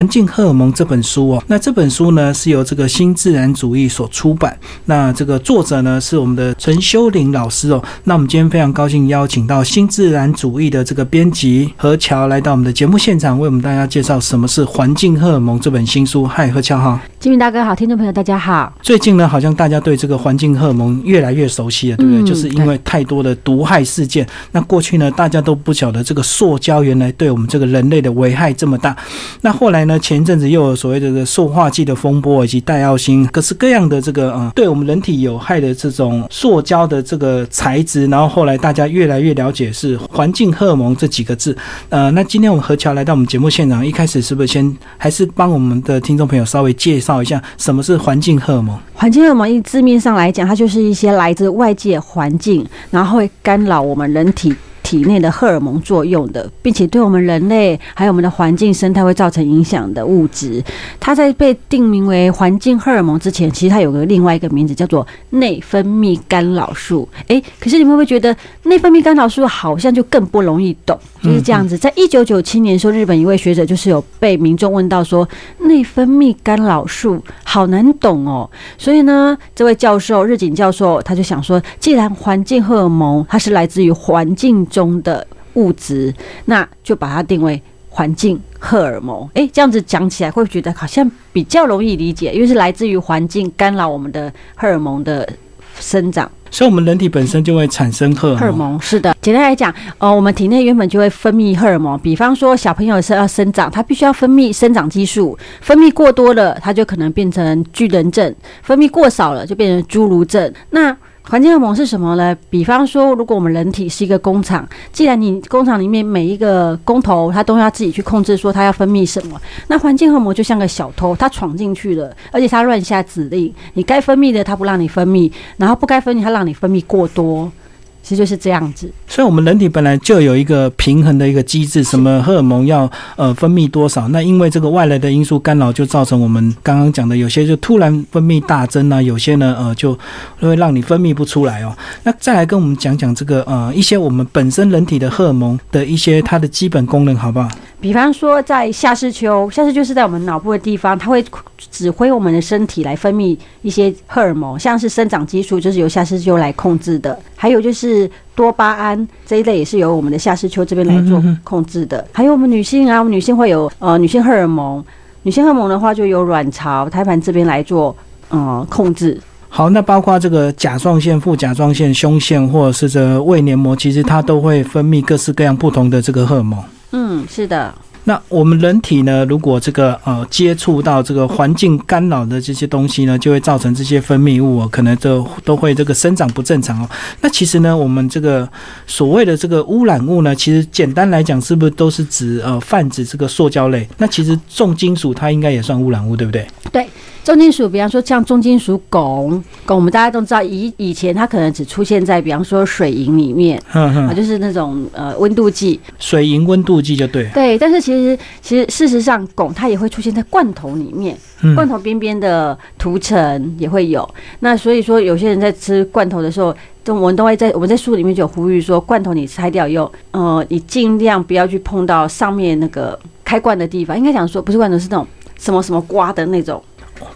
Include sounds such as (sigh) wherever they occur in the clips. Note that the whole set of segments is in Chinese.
环境荷尔蒙这本书哦，那这本书呢是由这个新自然主义所出版。那这个作者呢是我们的陈修林老师哦。那我们今天非常高兴邀请到新自然主义的这个编辑何乔来到我们的节目现场，为我们大家介绍什么是环境荷尔蒙这本新书。嗨，何乔哈，金明大哥好，听众朋友大家好。最近呢，好像大家对这个环境荷尔蒙越来越熟悉了，对不对？就是因为太多的毒害事件。那过去呢，大家都不晓得这个塑胶原来对我们这个人类的危害这么大。那后来。那前阵子又有所谓的这个塑化剂的风波，以及戴奥星各式各样的这个呃，对我们人体有害的这种塑胶的这个材质，然后后来大家越来越了解是环境荷尔蒙这几个字。呃，那今天我们何乔来到我们节目现场，一开始是不是先还是帮我们的听众朋友稍微介绍一下什么是环境荷尔蒙？环境荷尔蒙以字面上来讲，它就是一些来自外界环境，然后会干扰我们人体。体内的荷尔蒙作用的，并且对我们人类还有我们的环境生态会造成影响的物质，它在被定名为环境荷尔蒙之前，其实它有个另外一个名字叫做内分泌干扰素。诶，可是你们会不会觉得内分泌干扰素好像就更不容易懂？就是这样子。在一九九七年的时候，日本一位学者就是有被民众问到说，内分泌干扰素好难懂哦。所以呢，这位教授日景教授他就想说，既然环境荷尔蒙它是来自于环境。中的物质，那就把它定为环境荷尔蒙。诶，这样子讲起来会觉得好像比较容易理解，因为是来自于环境干扰我们的荷尔蒙的生长，所以我们人体本身就会产生荷荷尔蒙。是的，简单来讲，呃，我们体内原本就会分泌荷尔蒙，比方说小朋友是要生长，他必须要分泌生长激素，分泌过多了，他就可能变成巨人症；分泌过少了，就变成侏儒症。那环境荷尔蒙是什么呢？比方说，如果我们人体是一个工厂，既然你工厂里面每一个工头他都要自己去控制，说他要分泌什么，那环境荷尔蒙就像个小偷，他闯进去了，而且他乱下指令，你该分泌的他不让你分泌，然后不该分泌他让你分泌过多。其实就是这样子，所以，我们人体本来就有一个平衡的一个机制，什么荷尔蒙要呃分泌多少，那因为这个外来的因素干扰，就造成我们刚刚讲的有些就突然分泌大增啊，有些呢呃就会让你分泌不出来哦。那再来跟我们讲讲这个呃一些我们本身人体的荷尔蒙的一些它的基本功能，好不好？比方说，在下视丘，下视丘是在我们脑部的地方，它会指挥我们的身体来分泌一些荷尔蒙，像是生长激素，就是由下视丘来控制的；还有就是多巴胺这一类，也是由我们的下视丘这边来做控制的。还有我们女性啊，我们女性会有呃女性荷尔蒙，女性荷尔蒙的话就由卵巢、胎盘这边来做呃控制。好，那包括这个甲状腺、副甲状腺、胸腺或者是这胃黏膜，其实它都会分泌各式各样不同的这个荷尔蒙。嗯，是的。那我们人体呢，如果这个呃接触到这个环境干扰的这些东西呢，就会造成这些分泌物哦可能就都会这个生长不正常哦。那其实呢，我们这个所谓的这个污染物呢，其实简单来讲，是不是都是指呃泛指这个塑胶类？那其实重金属它应该也算污染物，对不对？对。重金属，比方说像重金属汞，汞我们大家都知道，以以前它可能只出现在比方说水银里面，啊，就是那种呃温度计，水银温度计就对。对，但是其实其实事实上，汞它也会出现在罐头里面，罐头边边的涂层也会有。那所以说，有些人在吃罐头的时候，都我们都会在我们在书里面就有呼吁说，罐头你拆掉以后，呃，你尽量不要去碰到上面那个开罐的地方。应该讲说，不是罐头，是那种什么什么瓜的那种。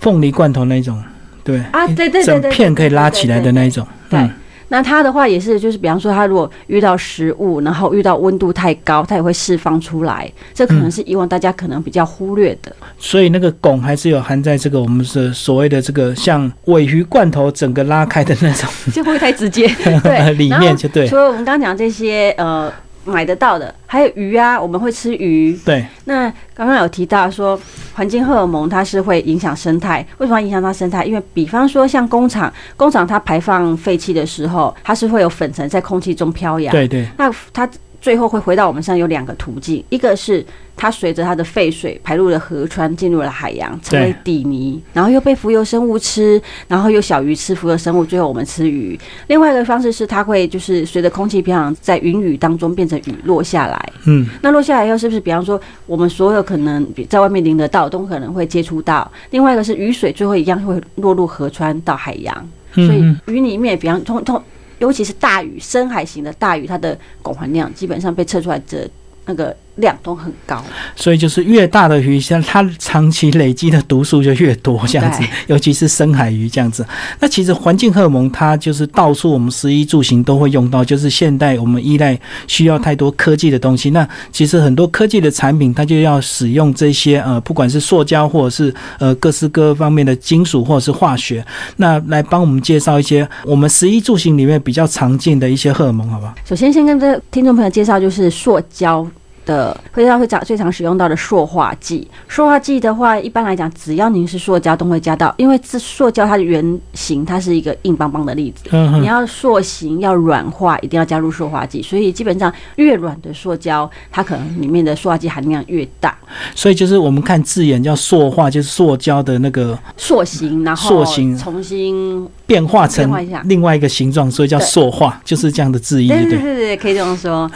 凤梨罐头那种，对啊，对对对整片可以拉起来的那一种。对，那它的话也是，就是比方说，它如果遇到食物，然后遇到温度太高，它也会释放出来。这可能是以往大家可能比较忽略的。所以那个汞还是有含在这个我们是所谓的这个像尾鱼罐头整个拉开的那种，(laughs) 就会太直接。对，(laughs) 里面就对。除了我们刚刚讲这些，呃。买得到的还有鱼啊，我们会吃鱼。对，那刚刚有提到说，环境荷尔蒙它是会影响生态。为什么影响它生态？因为比方说像工厂，工厂它排放废气的时候，它是会有粉尘在空气中飘扬。对对，那它。最后会回到我们身上有两个途径，一个是它随着它的废水排入了河川，进入了海洋，成为底泥，然后又被浮游生物吃，然后又小鱼吃浮游生物，最后我们吃鱼。另外一个方式是它会就是随着空气飘扬，在云雨当中变成雨落下来。嗯，那落下来以后是不是，比方说我们所有可能在外面淋得到，都可能会接触到？另外一个是雨水最后一样会落入河川到海洋，所以鱼里面，比方通通。尤其是大鱼，深海型的大鱼，它的汞含量基本上被测出来的那个量都很高。所以就是越大的鱼，像它长期累积的毒素就越多，这样子。尤其是深海鱼这样子。那其实环境荷尔蒙它就是到处我们食衣住行都会用到，就是现代我们依赖需要太多科技的东西。那其实很多科技的产品，它就要使用这些呃，不管是塑胶或者是呃各式各方面的金属或者是化学，那来帮我们介绍一些我们食衣住行里面比较常见的一些荷尔蒙，好不好？首先，先跟这听众朋友介绍，就是塑胶的会要会常最常使用到的塑化剂。塑化剂的话，一般来讲，只要您是塑胶，都会加到，因为这塑胶它的原型它是一个硬邦邦的粒子，嗯哼，你要塑形要软化，一定要加入塑化剂。所以基本上越软的塑胶，它可能里面的塑化剂含量越大。所以就是我们看字眼叫塑化，就是塑胶的那个塑形，然后塑形重新，变化成另外一个形状，所以叫塑化，就是这样的字义，对对对？对对对，可以这么说。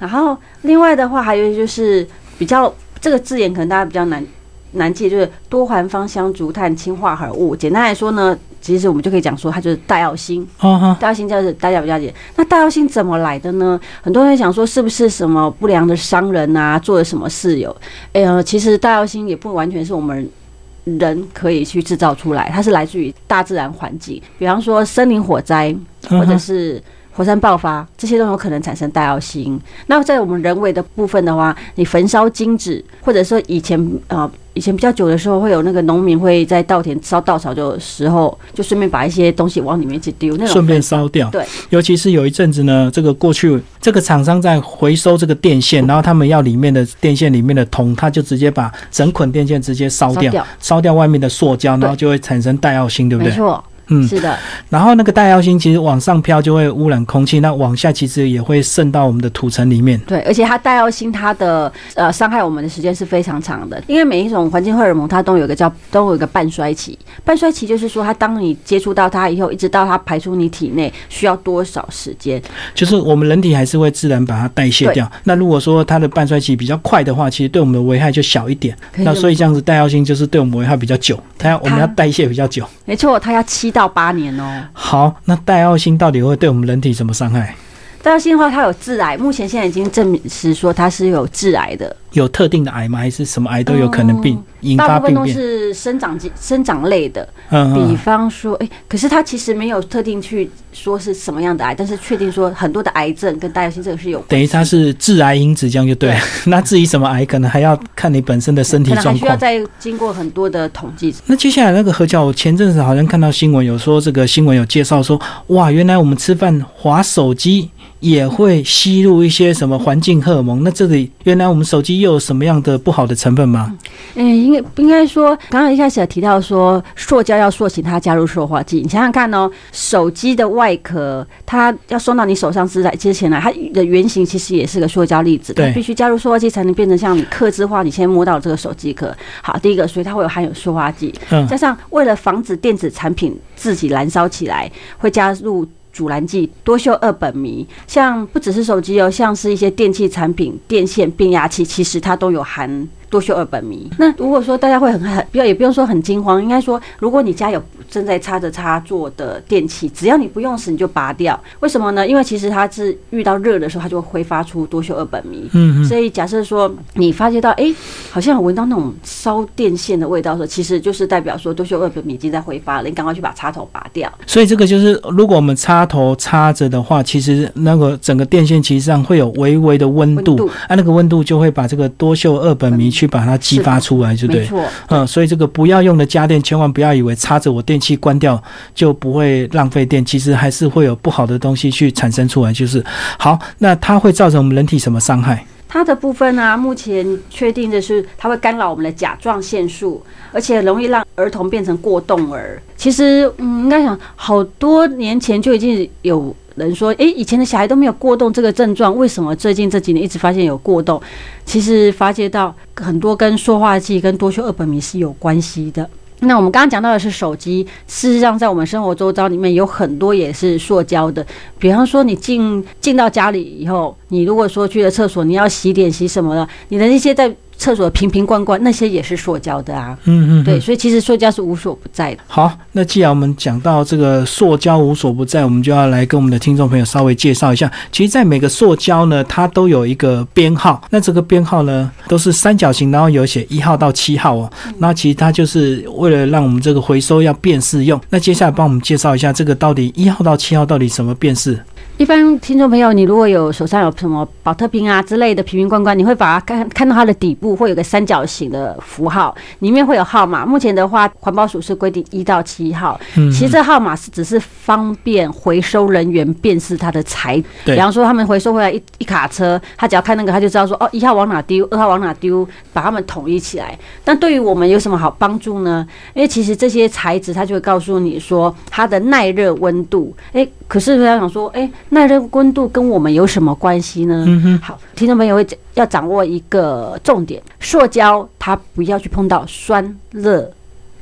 然后另外的话，还有就是比较这个字眼可能大家比较难难记，就是多环芳香竹炭氢化合物。简单来说呢，其实我们就可以讲说它就是大药星。大药星就是大家比较解。那大药星怎么来的呢？很多人想说是不是什么不良的商人啊做了什么事有？哎呀，其实大药星也不完全是我们。人可以去制造出来，它是来自于大自然环境，比方说森林火灾，或者是火山爆发，这些都有可能产生大药锌。那在我们人为的部分的话，你焚烧金纸，或者说以前呃以前比较久的时候，会有那个农民会在稻田烧稻草的时候，就顺便把一些东西往里面去丢，那种顺便烧掉。对，尤其是有一阵子呢，这个过去这个厂商在回收这个电线，然后他们要里面的电线里面的铜，他就直接把整捆电线直接烧掉，烧掉，掉外面的塑胶，然后就会产生带药锌，对不对？没错，嗯，是的，然后那个带药锌其实往上飘就会污染空气，那往下其实也会渗到我们的土层里面。对，而且它带药锌，它的呃伤害我们的时间是非常长的，因为每一种环境荷尔蒙它都有一个叫都有一个半衰期，半衰期就是说它当你接触到它以后，一直到它排出你体内需要多少时间？就是我们人体还是会自然把它代谢掉。那如果说它的半衰期比较快的话，其实对我们的危害就小一点。那所以这样子带药锌就是对我们危害比较久，它要我们要代谢比较久。没错，它要七到八年哦。好，那带奥星到底会对我们人体什么伤害？带药锌的话，它有致癌，目前现在已经证实说它是有致癌的，有特定的癌吗？还是什么癌都有可能病、引大部分都？是生长激生长类的，嗯比嗯，方说，哎、可是它其实没有特定去说是什么样的癌，但是确定说很多的癌症跟大药锌这个是有关等于它是致癌因子，这样就对了。(laughs) 那至于什么癌，可能还要看你本身的身体可能还状况。需要再经过很多的统计。那接下来那个何教，我前阵子好像看到新闻，有说这个新闻有介绍说，哇，原来我们吃饭划手机也会吸入一些什么环境荷尔蒙。那这里原来我们手机又有什么样的不好的成分吗？嗯，应该应该说，刚刚一开始有提到说，塑胶要塑形，它加入塑化剂。你想想看哦，手机的外壳，它要送到你手上之来之前呢，它的原型其实也是个塑胶粒子，它对必须加入塑化剂才能变成像你刻字化，你先摸到这个手机壳。好，第一个，所以它会有含有塑化剂，嗯加上为了防止电子产品自己燃烧起来，会加入。阻燃剂多溴二苯醚，像不只是手机哦，像是一些电器产品、电线、变压器，其实它都有含多溴二苯醚。那如果说大家会很很不要也不用说很惊慌，应该说，如果你家有正在插着插座的电器，只要你不用时你就拔掉。为什么呢？因为其实它是遇到热的时候，它就会挥发出多溴二苯醚。嗯嗯，所以假设说你发觉到，哎、好像有闻到那种烧电线的味道的时候，其实就是代表说多溴二苯醚已经在挥发了，你赶快去把插头拔掉。所以这个就是，如果我们插头插着的话，其实那个整个电线其实上会有微微的温度，温度啊，那个温度就会把这个多溴二苯醚去把它激发出来，就对了。没错，嗯，所以这个不要用的家电，千万不要以为插着我电器关掉就不会浪费电，其实还是会有不好的东西去产生出来。就是好，那它会造成我们人体什么伤害？它的部分呢、目前确定的是它会干扰我们的甲状腺素，而且容易让儿童变成过动儿。其实，嗯，应该想好多年前就已经有人说，诶，以前的小孩都没有过动这个症状，为什么最近这几年一直发现有过动？其实发觉到很多跟塑化剂跟多溴二苯醚是有关系的。那我们刚刚讲到的是手机，事实上在我们生活周遭里面有很多也是塑胶的，比方说你进进到家里以后，你如果说去了厕所，你要洗脸洗什么的，你的那些在厕所瓶瓶罐罐那些也是塑胶的啊。嗯嗯，对，所以其实塑胶是无所不在的。好，那既然我们讲到这个塑胶无所不在，我们就要来跟我们的听众朋友稍微介绍一下。其实，在每个塑胶呢，它都有一个编号，那这个编号呢都是三角形，然后有写一号到七号哦。那其实它就是为了让我们这个回收要辨识用。那接下来帮我们介绍一下，这个到底一号到七号到底什么辨识？一般听众朋友，你如果有手上有什么保特瓶啊之类的瓶瓶罐罐，你会把它看看到它的底部会有个三角形的符号，里面会有号码。目前的话，环保署是规定一到七号，嗯，其实这号码是只是方便回收人员辨识它的材。对比方说他们回收回来一一卡车，他只要看那个，他就知道说哦，一号往哪丢，二号往哪丢，把它们统一起来。但对于我们有什么好帮助呢？因为其实这些材质，它就会告诉你说它的耐热温度。诶，可是他想说，诶，耐热温度跟我们有什么关系呢？嗯哼，好，听众朋友会要掌握一个重点：塑胶它不要去碰到酸、热、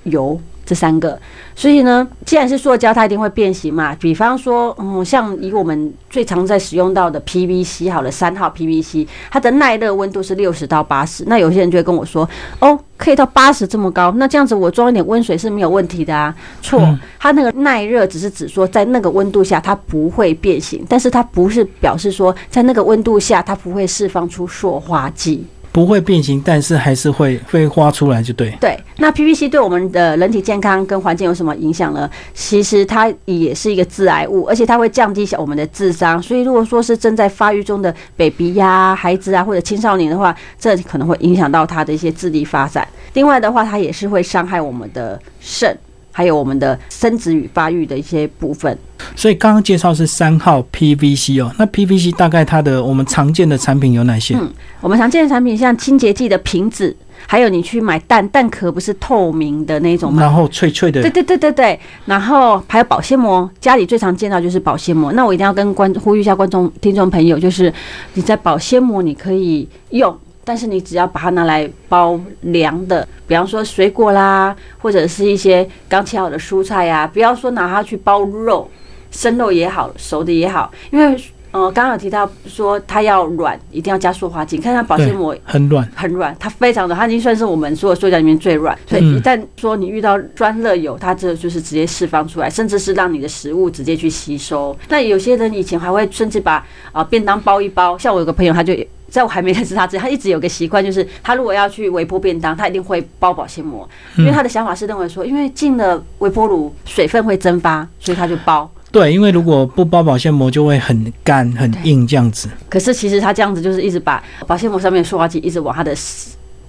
油。这三个。所以呢，既然是塑胶，它一定会变形嘛。比方说，嗯，像以我们最常在使用到的 PVC 好了，三号 PVC，它的耐热温度是六十到八十。那有些人就会跟我说，哦，可以到八十这么高，那这样子我装一点温水是没有问题的啊。错嗯，它那个耐热只是指说在那个温度下它不会变形，但是它不是表示说在那个温度下它不会释放出塑化剂。不会变形，但是还是会会花出来，就对。对，那 PVC 对我们的人体健康跟环境有什么影响呢？其实它也是一个致癌物，而且它会降低小我们的智商。所以如果说是正在发育中的 baby 呀、孩子啊或者青少年的话，这可能会影响到他的一些智力发展。另外的话，它也是会伤害我们的肾。还有我们的生殖与发育的一些部分，所以刚刚介绍是三号 PVC 哦，那 PVC 大概它的我们常见的产品有哪些？嗯，我们常见的产品像清洁剂的瓶子，还有你去买蛋蛋壳不是透明的那种吗？然后脆脆的对，对对对对，然后还有保鲜膜，家里最常见到就是保鲜膜。那我一定要跟观呼吁一下观众、听众朋友，就是你在保鲜膜你可以用，但是你只要把它拿来包凉的，比方说水果啦，或者是一些刚切好的蔬菜呀、不要说拿它去包肉，生肉也好，熟的也好，因为呃刚刚有提到说它要软，一定要加塑化剂。你看它保鲜膜很软。很软，它非常的，它已经算是我们所有塑胶里面最软。所以嗯一旦说你遇到酸热油，它这就是直接释放出来，甚至是让你的食物直接去吸收。那有些人以前还会甚至把啊、便当包一包，像我有个朋友，他就。在我还没认识他之前，他一直有个习惯，就是他如果要去微波便当，他一定会包保鲜膜，因为他的想法是认为说，因为进了微波炉，水分会蒸发，所以他就包。对，因为如果不包保鲜膜，就会很干很硬这样子。可是其实他这样子就是一直把保鲜膜上面的塑化剂一直往他的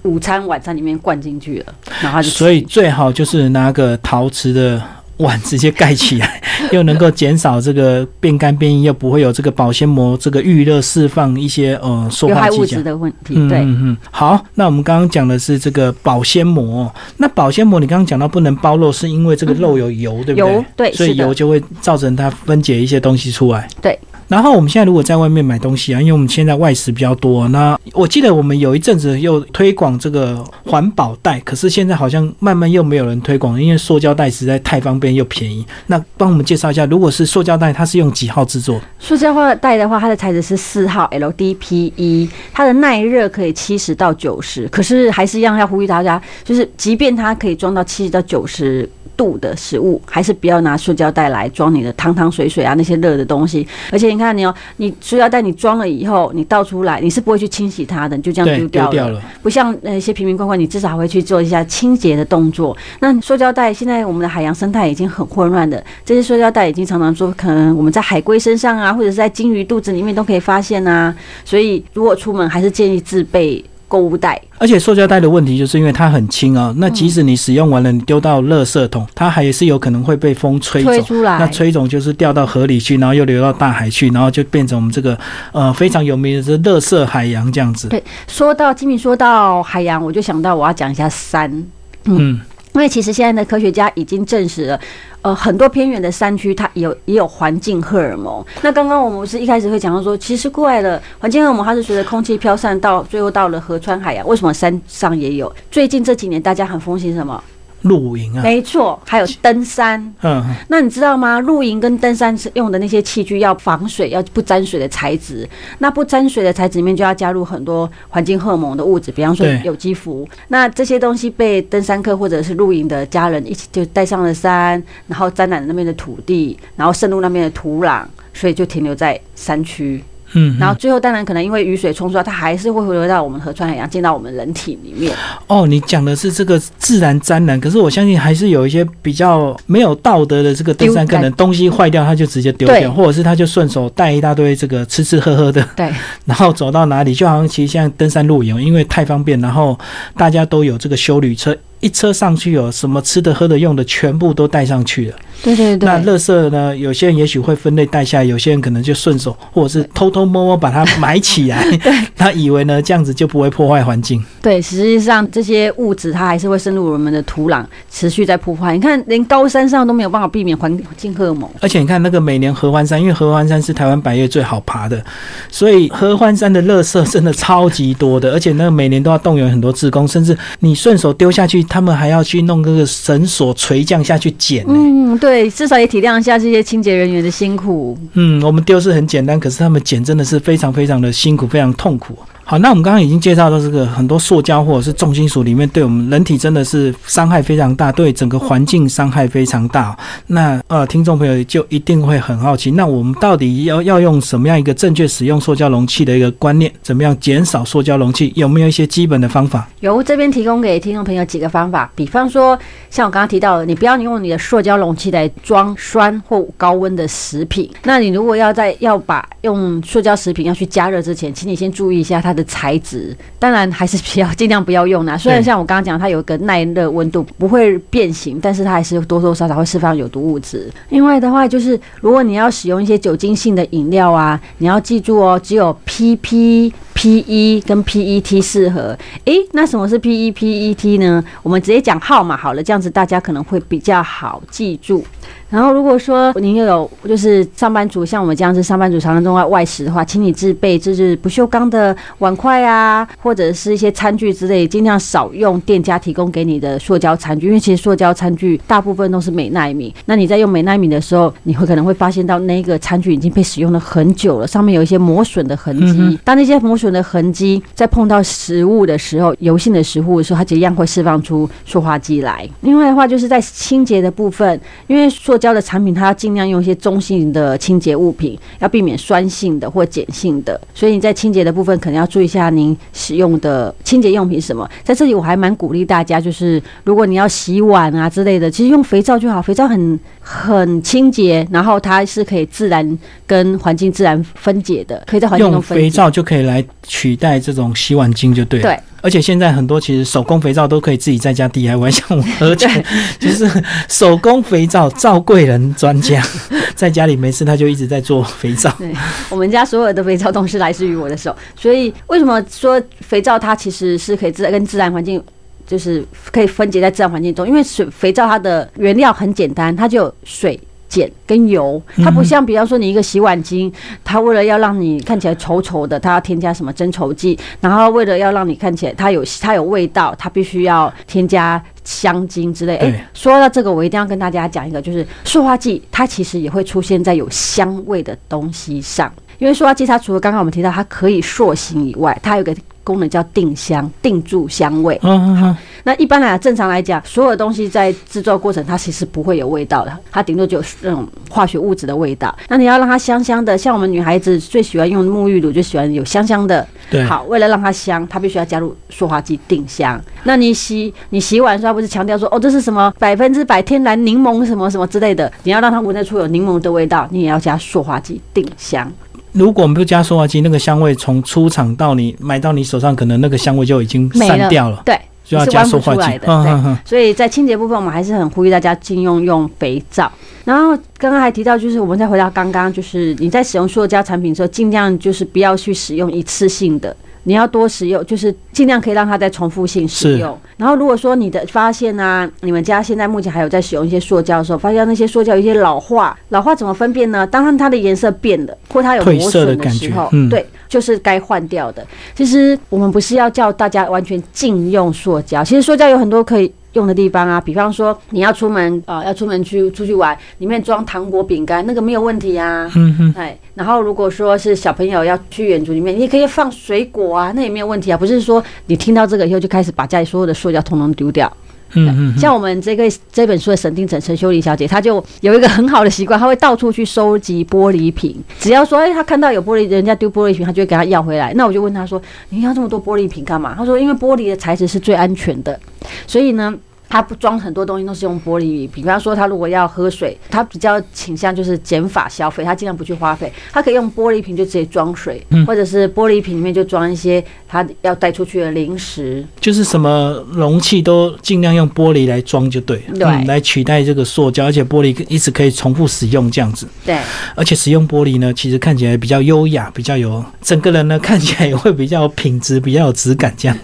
午餐、晚餐里面灌进去了，然后他就所以最好就是拿个陶瓷的碗 (laughs) 直接盖起来，又能够减少这个变干变硬，又不会有这个保鲜膜这个预热释放一些呃塑有害物。质的问题。嗯对，嗯嗯，好，那我们刚刚讲的是这个保鲜膜哦，那保鲜膜你刚刚讲到不能包肉，是因为这个肉有油，对不对？油对所以油就会造成它分解一些东西出来。对。然后我们现在如果在外面买东西啊，因为我们现在外食比较多，那我记得我们有一阵子又推广这个环保袋，可是现在好像慢慢又没有人推广，因为塑胶袋实在太方便又便宜。那帮我们介绍一下，如果是塑胶袋，它是用几号制作？塑胶化袋的话，它的材质是四号 LDPE，它的耐热可以七十到九十，可是还是一样要呼吁大家，就是即便它可以装到七十到九十。度的食物，还是不要拿塑胶袋来装你的汤汤水水啊那些热的东西。而且你看你哦，你塑胶袋你装了。以后，你倒出来，你是不会去清洗它的，你就这样，丢掉了。丢掉了。不像那些瓶瓶罐罐，你至少还会去做一下清洁的动作。那塑胶袋现在我们的海洋生态已经很混乱的，这些塑胶袋已经常常说，可能我们在海龟身上啊，或者是在金鱼肚子里面都可以发现啊。所以如果出门，还是建议自备购物袋。而且塑胶袋的问题就是因为它很轻啊，那即使你使用完了，你丢到垃圾桶，它还是有可能会被风吹走。吹出来那吹走就是掉到河里去，然后又流到大海去，然后就变成我们这个呃非常有名的这垃圾海洋这样子。对说到金明，说到海洋，我就想到我要讲一下山。嗯，因为其实现在的科学家已经证实了，呃，很多偏远的山区它有也有环境荷尔蒙。那刚刚我们不是一开始会讲到说，其实怪了，环境荷尔蒙它是随着空气飘散到最后到了河川海洋，为什么山上也有？最近这几年大家很风行什么？露营啊，没错，还有登山。嗯，那你知道吗？露营跟登山是用的那些器具要防水，要不沾水的材质。那不沾水的材质里面就要加入很多环境荷尔蒙的物质，比方说有机氟。那这些东西被登山客或者是露营的家人一起就带上了山，然后沾染了那边的土地，然后渗入那边的土壤，所以就停留在山区。嗯，然后最后当然可能因为雨水冲刷，它还是会回流到我们河川海洋，进到我们人体里面。哦，你讲的是这个自然沾染，可是我相信还是有一些比较没有道德的这个登山，丢可能东西坏掉他就直接丢掉，或者是他就顺手带一大堆这个吃吃喝喝的，对，(laughs) 然后走到哪里，就好像其实现在登山露营，因为太方便，然后大家都有这个修旅车，一车上去有什么吃的、喝的、用的，全部都带上去了。对对对。那垃圾呢？有些人也许会分类带下来，有些人可能就顺手或者是偷偷摸摸把它埋起来，(laughs) 他以为呢这样子就不会破坏环境。对，实际上这些物质它还是会深入我们的土壤，持续在破坏。你看，连高山上都没有办法避免环境荷尔蒙。而且你看那个每年合欢山，因为合欢山是台湾百越最好爬的，所以合欢山的垃圾真的超级多的，而且那个每年都要动员很多志工，甚至你顺手丢下去，他们还要去弄那个绳索垂降下去捡、呢。嗯，对，对至少也体谅一下这些清洁人员的辛苦。嗯，我们丢是很简单，可是他们捡真的是非常非常的辛苦，非常痛苦。好，那我们刚刚已经介绍到这个很多塑胶或者是重金属里面对我们人体真的是伤害非常大，对整个环境伤害非常大。那呃，听众朋友就一定会很好奇，那我们到底要要用什么样一个正确使用塑胶容器的一个观念？怎么样减少塑胶容器？有没有一些基本的方法？由这边提供给听众朋友几个方法，比方说，像我刚刚提到的，你不要用你的塑胶容器来装酸或高温的食品。那你如果要在要把用塑胶食品要去加热之前，请你先注意一下它的材质。当然还是比较尽量不要用啦。(laughs) 虽然像我刚刚讲，它有一个耐热温度，不会变形，但是它还是多多少少会释放有毒物质。另外的话，就是如果你要使用一些酒精性的饮料啊，你要记住哦，只有 PP。PE 跟 PET 适合，诶，那什么是 PE、PET 呢？我们直接讲号码好了，这样子大家可能会比较好记住。然后，如果说您又有就是上班族，像我们这样子上班族常常都在外食的话，请你自备就是不锈钢的碗筷啊，或者是一些餐具之类，尽量少用店家提供给你的塑胶餐具，因为其实塑胶餐具大部分都是美耐米。那你在用美耐米的时候，你会可能会发现到那个餐具已经被使用了很久了，上面有一些磨损的痕迹。当那些磨损的痕迹在碰到食物的时候，油性的食物的时候，它一样会释放出塑化剂来。另外的话，就是在清洁的部分，因为塑胶的产品它要尽量用一些中性的清洁物品，要避免酸性的或碱性的。所以你在清洁的部分可能要注意一下您使用的清洁用品什么。在这里我还蛮鼓励大家，就是如果你要洗碗啊之类的，其实用肥皂就好，肥皂很很清洁，然后它是可以自然跟环境自然分解的，可以在环境用中分解。肥皂就可以来取代这种洗碗巾，就对了。对。而且现在很多其实手工肥皂都可以自己在家 DIY，像我而且 (laughs) 就是手工肥皂赵贵人专家，(laughs) 在家里没事他就一直在做肥皂。对，我们家所有的肥皂都是来自于我的手，所以为什么说肥皂它其实是可以自跟自然环境，就是可以分解在自然环境中？因为水肥皂它的原料很简单，它就有水。碱跟油，它不像比方说你一个洗碗巾，它为了要让你看起来稠稠的，它要添加什么增稠剂，然后为了要让你看起来它有它有味道，它必须要添加香精之类。对诶，说到这个，我一定要跟大家讲一个，就是塑化剂，它其实也会出现在有香味的东西上。因为塑化剂它除了刚刚我们提到它可以塑形以外，它有个功能叫定香，定住香味。嗯嗯嗯，那一般来讲，正常来讲，所有东西在制作过程它其实不会有味道的，它顶多就有那种化学物质的味道。那你要让它香香的，像我们女孩子最喜欢用沐浴乳，就喜欢有香香的。对。好，为了让它香，它必须要加入塑化剂定香。那你洗你洗碗的时候，不是强调说哦，这是什么百分之百天然柠檬什么什么之类的？你要让它闻得出有柠檬的味道，你也要加塑化剂定香。如果我们不加塑化剂，那个香味从出厂到你买到你手上，可能那个香味就已经散掉了，对，就要加塑化剂。的。对嗯嗯嗯，所以在清洁部分，我们还是很呼吁大家禁用用肥皂。然后刚刚还提到，就是我们再回到刚刚，就是你在使用塑胶产品的时候，尽量就是不要去使用一次性的。你要多使用，就是尽量可以让它再重复性使用。然后如果说你的发现啊，你们家现在目前还有在使用一些塑胶的时候，发现那些塑胶有一些老化，老化怎么分辨呢？当它的颜色变了，或它有磨损的时候，嗯对，就是该换掉的。其实我们不是要叫大家完全禁用塑胶，其实塑胶有很多可以。用的地方啊，比方说你要出门呃，要出门去出去玩，里面装糖果饼干，那个没有问题啊。嗯哼，哎，然后如果说是小朋友要去远足里面，你也可以放水果啊，那也没有问题啊。不是说你听到这个以后就开始把家里所有的塑胶通通丢掉。嗯嗯，像我们这个这本书的审定者陈秀丽小姐，她就有一个很好的习惯，她会到处去收集玻璃瓶。只要说，哎，她看到有玻璃，人家丢玻璃瓶，她就会给她要回来。那我就问她说：“你要这么多玻璃瓶干嘛？”她说：“因为玻璃的材质是最安全的，所以呢。”他不装很多东西都是用玻璃，比方说他如果要喝水，他比较倾向就是减法消费，他尽量不去花费，他可以用玻璃瓶就直接装水，或者是玻璃瓶里面就装一些他要带出去的零食，就是什么容器都尽量用玻璃来装就对，对，来取代这个塑胶，而且玻璃一直可以重复使用这样子，对，而且使用玻璃呢，其实看起来比较优雅，比较有整个人呢看起来也会比较有品质，比较有质感这样。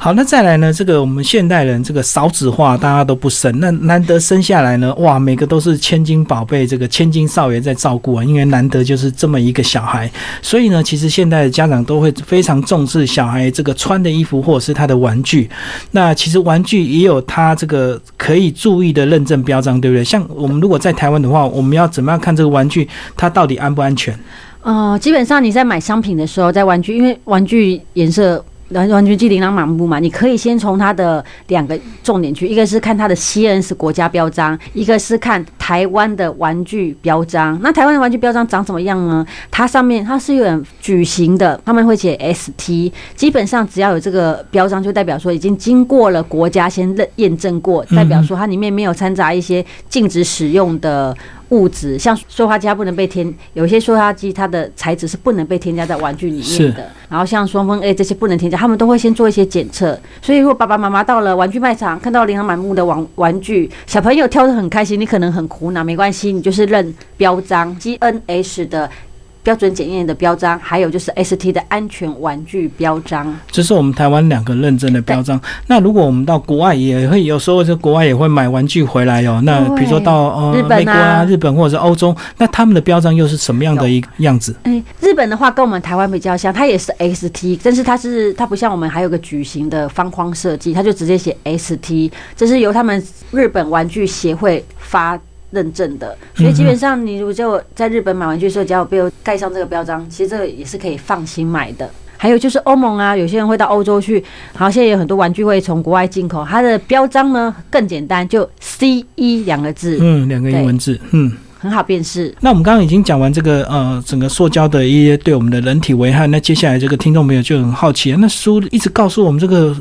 好，那再来呢？这个我们现代人这个少子化，大家都不生，那难得生下来呢，哇，每个都是千金宝贝，这个千金少爷在照顾啊，因为难得就是这么一个小孩，所以呢，其实现在的家长都会非常重视小孩这个穿的衣服或者是他的玩具。那其实玩具也有他这个可以注意的认证标章，对不对？像我们如果在台湾的话，我们要怎么样看这个玩具它到底安不安全？呃，基本上你在买商品的时候，在玩具，因为玩具颜色。玩玩具机琳琅满目嘛，你可以先从它的两个重点去，一个是看它的 CNS 国家标章，一个是看台湾的玩具标章。那台湾的玩具标章长什么样呢？它上面它是有矩形的，他们会写 ST，基本上只要有这个标章，就代表说已经经过了国家先认验证过，代表说它里面没有掺杂一些禁止使用的。物质像塑化剂它不能被添，有些塑化剂它的材质是不能被添加在玩具里面的。然后像双酚 A 这些不能添加，他们都会先做一些检测。所以如果爸爸妈妈到了玩具卖场，看到琳琅满目的玩玩具，小朋友挑得很开心，你可能很苦恼，没关系，你就是认标章 GNS 的。标准检验的标章，还有就是 ST 的安全玩具标章，这是我们台湾两个认证的标章。那如果我们到国外，也会有时候，就国外也会买玩具回来哦。那比如说到呃美国啊、日本或者是欧洲，那他们的标章又是什么样的一个样子？哎，日本的话跟我们台湾比较像，它也是 ST，但是它是它不像我们还有个矩形的方框设计，它就直接写 ST，这是由他们日本玩具协会发。认证的，所以基本上你如果就在日本买玩具的时候，只要被盖上这个标章，其实这个也是可以放心买的。还有就是欧盟啊，有些人会到欧洲去，好，现在有很多玩具会从国外进口，它的标章呢更简单，就 C E 两个字，嗯，两个英文字，嗯。很好辨识。那我们刚刚已经讲完这个呃整个塑胶的一些对我们的人体危害，那接下来这个听众朋友就很好奇，那书一直告诉我们这个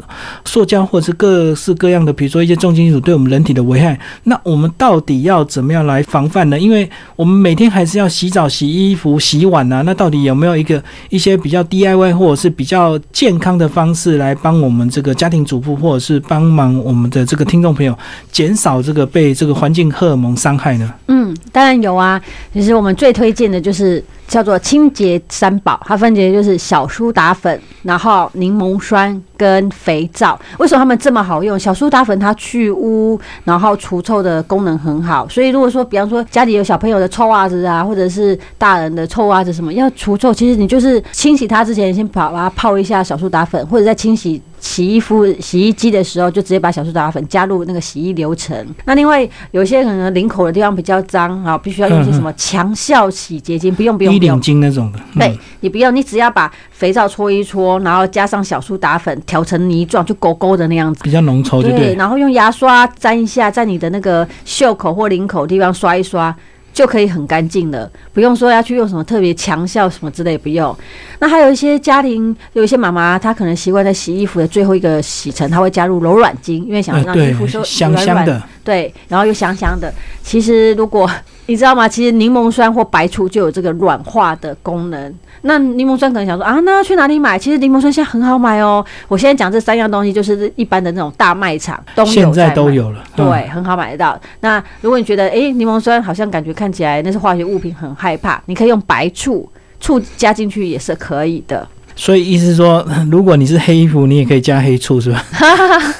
塑胶或者是各式各样的，比如说一些重金属对我们人体的危害，那我们到底要怎么样来防范呢？因为我们每天还是要洗澡、洗衣服、洗碗啊，那到底有没有一个一些比较 DIY 或者是比较健康的方式来帮我们这个家庭主妇或者是帮忙我们的这个听众朋友减少这个被这个环境荷尔蒙伤害呢？嗯，当然有啊。其实我们最推荐的就是叫做清洁三宝，它分别就是小苏打粉，然后柠檬酸跟肥皂。为什么它们这么好用？小苏打粉它去污，然后除臭的功能很好。所以如果说，比方说家里有小朋友的臭袜子啊，或者是大人的臭袜子什么要除臭，其实你就是清洗它之前，先把它泡一下小苏打粉，或者在清洗。洗衣服、洗衣机的时候，就直接把小苏打粉加入那个洗衣流程。那另外有些可能领口的地方比较脏啊，必须要用些什么强效洗洁精，不用不用。衣领巾那种的。对，你不要，你只要把肥皂搓一搓，然后加上小苏打粉调成泥状，就勾勾的那样子，比较浓稠，对对？然后用牙刷沾一下，在你的那个袖口或领口地方刷一刷。就可以很干净了，不用说要去用什么特别强效什么之类，不用。那还有一些家庭，有一些妈妈，她可能习惯在洗衣服的最后一个洗程，她会加入柔软巾，因为想让衣服说香香的，对，然后又香香的。其实如果你知道吗？其实柠檬酸或白醋就有这个软化的功能。那柠檬酸可能想说啊，那要去哪里买？其实柠檬酸现在很好买哦。我现在讲这三样东西，就是一般的那种大卖场都有现在都有了，对，很好买得到。那如果你觉得哎，柠檬酸好像感觉看起来那是化学物品，很害怕，你可以用白醋，醋加进去也是可以的。所以意思是说，(laughs) 如果你是黑衣服，你也可以加黑醋，是吧？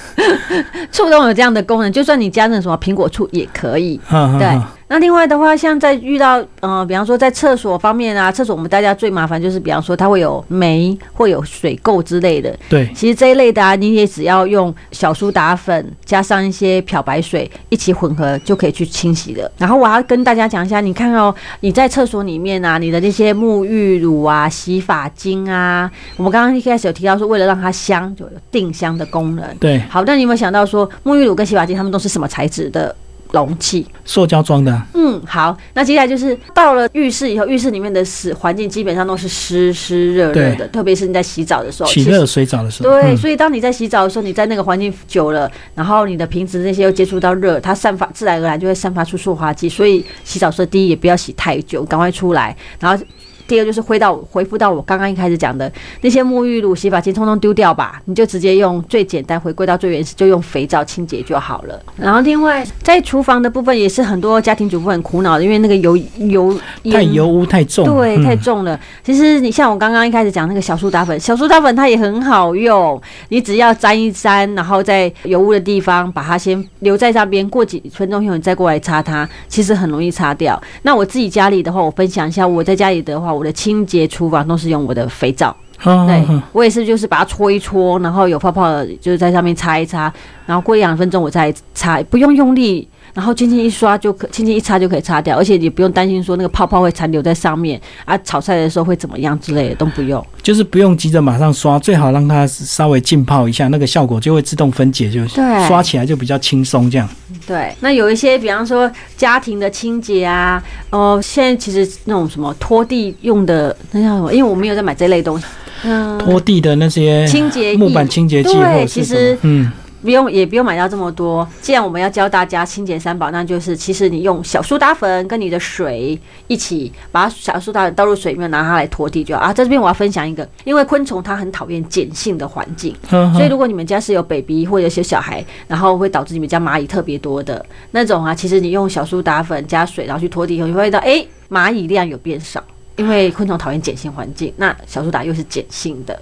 (laughs) 醋都有这样的功能，就算你加那什么苹果醋也可以。对。那另外的话，像在遇到呃，比方说在厕所方面啊，厕所我们大家最麻烦就是，比方说它会有霉会有水垢之类的。对，其实这一类的啊，你也只要用小苏打粉加上一些漂白水一起混合就可以去清洗的。然后我要跟大家讲一下，你看哦，你在厕所里面啊，你的那些沐浴乳啊、洗发精啊，我们刚刚一开始有提到说，为了让它香，就有定香的功能。对，好，那你有没有想到说，沐浴乳跟洗发精它们都是什么材质的？容器，塑胶装的。嗯，好，那接下来就是到了浴室以后，浴室里面的湿环境基本上都是湿湿热热的，特别是你在洗澡的时候，洗热水澡的时候。对，所以当你在洗澡的时候，你在那个环境久了，然后你的瓶子那些又接触到热，它散发自然而然就会散发出塑化剂，所以洗澡时候第一也不要洗太久，赶快出来，然后。第二就是回到回复到我刚刚一开始讲的那些沐浴露、洗发精，通通丢掉吧，你就直接用最简单，回归到最原始，就用肥皂清洁就好了。然后另外在厨房的部分也是很多家庭主妇很苦恼的，因为那个油油太油污太重，对，太重了。其实你像我刚刚一开始讲那个小苏打粉，小苏打粉它也很好用，你只要沾一沾，然后在油污的地方把它先留在上边，过几分钟以后你再过来擦它，其实很容易擦掉。那我自己家里的话，我分享一下，我在家里的话。我的清洁厨房都是用我的肥皂，对我也是，就是把它搓一搓，然后有泡泡的，就是在上面擦一擦，然后过一两分钟我再擦，不用用力。然后轻轻一刷就可，轻轻一擦就可以擦掉，而且你不用担心说那个泡泡会残留在上面啊，炒菜的时候会怎么样之类的都不用。就是不用急着马上刷，最好让它稍微浸泡一下，那个效果就会自动分解，就刷起来就比较轻松。这样。对，那有一些比方说家庭的清洁啊，哦，现在其实那种什么拖地用的那叫什么？因为我没有在买这类东西。嗯，拖地的那些清洁木板清洁剂，对，其实嗯。不用，也不用买到这么多。既然我们要教大家清洁三宝，那就是其实你用小苏打粉跟你的水一起把小苏打粉倒入水里面，拿它来拖地就好啊。在这边我要分享一个，因为昆虫它很讨厌碱性的环境，所以如果你们家是有 baby 或者些小孩，然后会导致你们家蚂蚁特别多的那种啊，其实你用小苏打粉加水然后去拖地以后，你会到哎蚂蚁量有变少，因为昆虫讨厌碱性环境，那小苏打又是碱性的。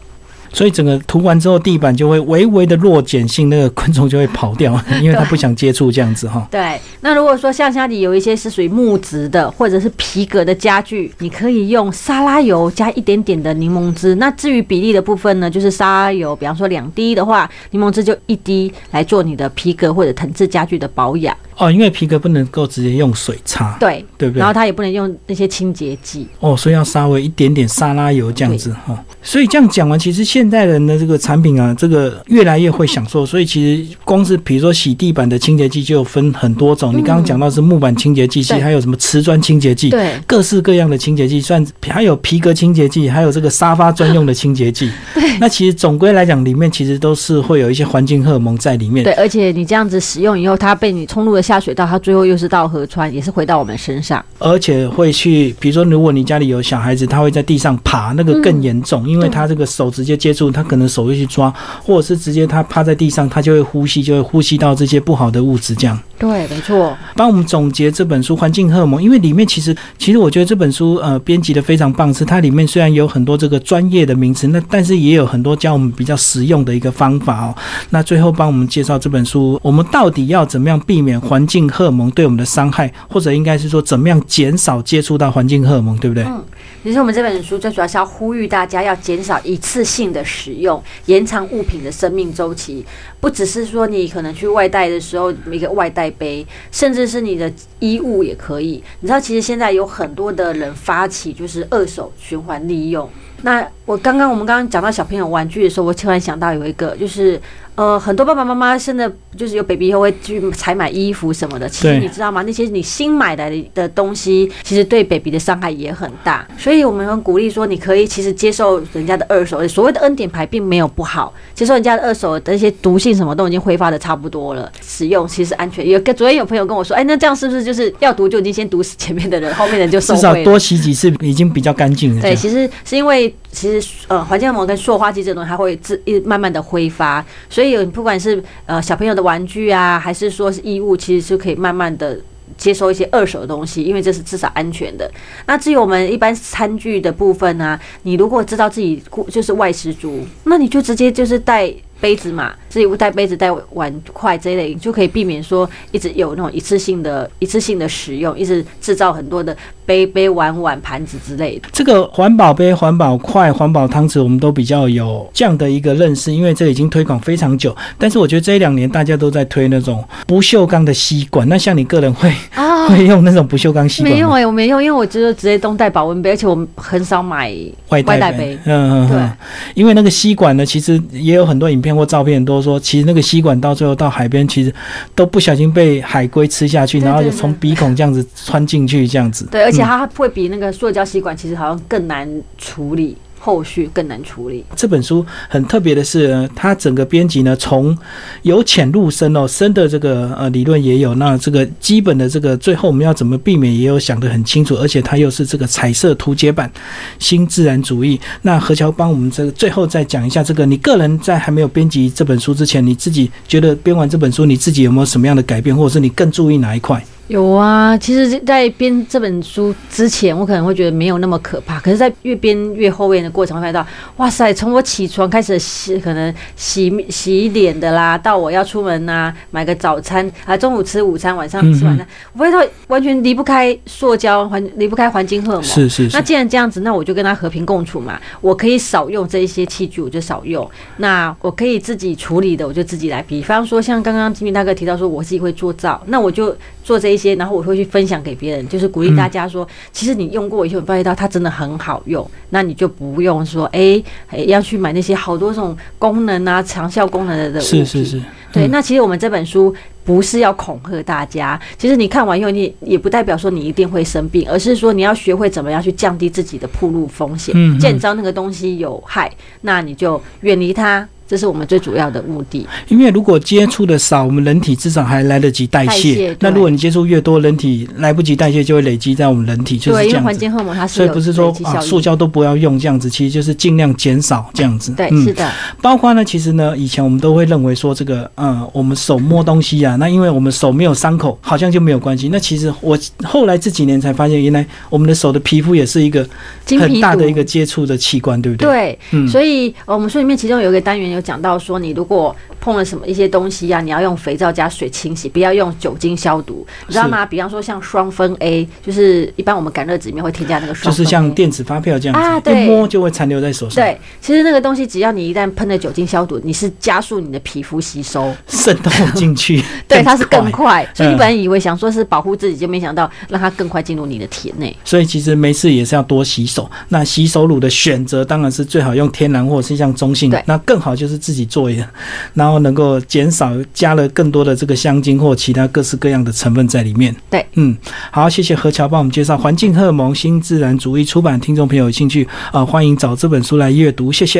所以整个涂完之后，地板就会微微的弱碱性，那个昆虫就会跑掉，(laughs) 因为它不想接触这样子哈。对，那如果说像家里有一些是属于木质的或者是皮革的家具，你可以用沙拉油加一点点的柠檬汁。那至于比例的部分呢，就是沙拉油，比方说两滴的话，柠檬汁就一滴来做你的皮革或者藤制家具的保养。哦，因为皮革不能够直接用水擦，对对不对？然后它也不能用那些清洁剂。哦，所以要稍微一点点沙拉油这样子哈。所以这样讲完，其实现代人的这个产品啊，这个越来越会享受。所以其实光是比如说洗地板的清洁剂就分很多种。你刚刚讲到是木板清洁剂，其实还有什么瓷砖清洁剂，对，各式各样的清洁剂，算还有皮革清洁剂，还有这个沙发专用的清洁剂。(laughs) 对，那其实总归来讲，里面其实都是会有一些环境荷尔蒙在里面。对，而且你这样子使用以后，它被你冲入了下水道，它最后。又是到河川，也是回到我们身上，而且会去，比如说，如果你家里有小孩子，他会在地上爬，那个更严重，因为他这个手直接接触，他可能手会去抓，或者是直接他趴在地上，他就会呼吸，就会呼吸到这些不好的物质，这样。对，没错。帮我们总结这本书《环境荷尔蒙》，因为里面其实，其实我觉得这本书呃编辑的非常棒，是它里面虽然有很多这个专业的名词，那但是也有很多教我们比较实用的一个方法哦。那最后帮我们介绍这本书，我们到底要怎么样避免环环境荷尔蒙？对我们的伤害，或者应该是说，怎么样减少接触到环境荷尔蒙，对不对？嗯，其实我们这本书最主要是要呼吁大家要减少一次性的使用，延长物品的生命周期。不只是说你可能去外带的时候一个外带杯，甚至是你的衣物也可以。你知道，其实现在有很多的人发起就是二手循环利用。那我刚刚我们刚刚讲到小朋友玩具的时候，我突然想到有一个就是。呃，很多爸爸妈妈现在就是有 baby 以后会去采买衣服什么的。其实你知道吗？那些你新买来的的东西，其实对 baby 的伤害也很大。所以我们很鼓励说，你可以其实接受人家的二手，所谓的恩典牌并没有不好。接受人家的二手的一些毒性什么都已经挥发的差不多了，使用其实安全。有个昨天有朋友跟我说，哎，那这样是不是就是要毒就已经先毒死前面的人，后面人就受至少多洗几次已经比较干净了。对，其实是因为其实呃环境膜跟塑化剂这种东西，它会自一慢慢的挥发，所以。有不管是呃小朋友的玩具啊，还是说是衣物，其实是可以慢慢的接收一些二手的东西，因为这是至少安全的。那至于我们一般餐具的部分呢，你如果知道自己就是外食族，那你就直接就是带杯子嘛，自己带杯子、带碗筷这类，就可以避免说一直有那种一次性的、一次性的使用，一直制造很多的杯杯碗碗盘子之类的。这个环保杯、环保筷、环保汤匙，我们都比较有这样的一个认识，因为这已经推广非常久。但是我觉得这一两年大家都在推那种不锈钢的吸管。那像你个人会 (laughs) 啊会用那种不锈钢吸管吗？没有哎、我没用，因为我就是直接都带保温杯，而且我很少买外带杯。嗯嗯对嗯，因为那个吸管呢，其实也有很多影片或照片都说，其实那个吸管到最后到海边，其实都不小心被海龟吃下去，然后就从鼻孔这样子穿进去，这样子。对，而且嗯它会比那个塑胶吸管其实好像更难处理，后续更难处理。这本书很特别的是，呃它整个编辑呢，从由浅入深哦，深的这个呃理论也有，那这个基本的这个最后我们要怎么避免也有想得很清楚，而且它又是这个彩色图解版新自然主义。那何乔帮我们这个最后再讲一下这个，你个人在还没有编辑这本书之前，你自己觉得编完这本书，你自己有没有什么样的改变，或者是你更注意哪一块？有啊，其实，在编这本书之前，我可能会觉得没有那么可怕。可是，在越编越后面的过程，会发现到，哇塞，从我起床开始洗，可能洗洗脸的啦，到我要出门呐、买个早餐啊，中午吃午餐，晚上吃晚餐，我发现到完全离不开塑胶，环离不开环境荷尔蒙。是是是那，既然这样子，那我就跟他和平共处嘛。我可以少用这一些器具，我就少用。那我可以自己处理的，我就自己来。比方说，像刚刚金明大哥提到说，我自己会做灶，那我就做这一些，然后我会去分享给别人，就是鼓励大家说，其实你用过以后，你发现到它真的很好用，那你就不用说，哎、哎要去买那些好多种功能啊、长效功能的的物品。是是是，对，嗯那其实我们这本书不是要恐吓大家，其实你看完以后，你也不代表说你一定会生病，而是说你要学会怎么样去降低自己的铺路风险。嗯嗯既然知道那个东西有害，那你就远离它，这是我们最主要的目的。因为如果接触的少，我们人体至少还来得及代谢。那如果你接触越多，人体来不及代谢，就会累积在我们人体，就是对，因为这样子。环境荷尔蒙它是所以不是说啊，塑胶都不要用这样子，其实就是尽量减少这样子。对，嗯是的，包括呢，其实呢，以前我们都会认为说这个，嗯，我们手摸东西啊，那因为我们手没有伤口，好像就没有关系。那其实我后来这几年才发现，原来我们的手的皮肤也是一个很大的一个接触的器官，对不对？对，嗯所以呃我们书里面其中有一个单元有讲到说，你如果碰了什么一些东西啊，你要用肥皂加水清洗，不要用酒精消毒，你知道吗？比方说像双酚 A，就是一般我们感热纸里面会添加那个就双就是像电子发票这样子，啊对一摸就会残留在手上，对，其实那个东西只要你一旦喷了酒精消毒，你是加速你的皮肤吸收，渗透进去，(laughs) 对，它是更快。快。所以你嗯本来以为想说是保护自己，就没想到让它更快进入你的体内。所以其实没事也是要多洗手。那洗手乳的选择当然是最好用天然或者是像中性对，那更好就是自己做一点，然后能够减少加了更多的这个香精或其他各式各样的成分在里面。对，嗯，好，谢谢何乔帮我们介绍《环境荷尔蒙新自然主义》出版，听众朋友有兴趣啊、呃欢迎找这本书来阅读，谢谢。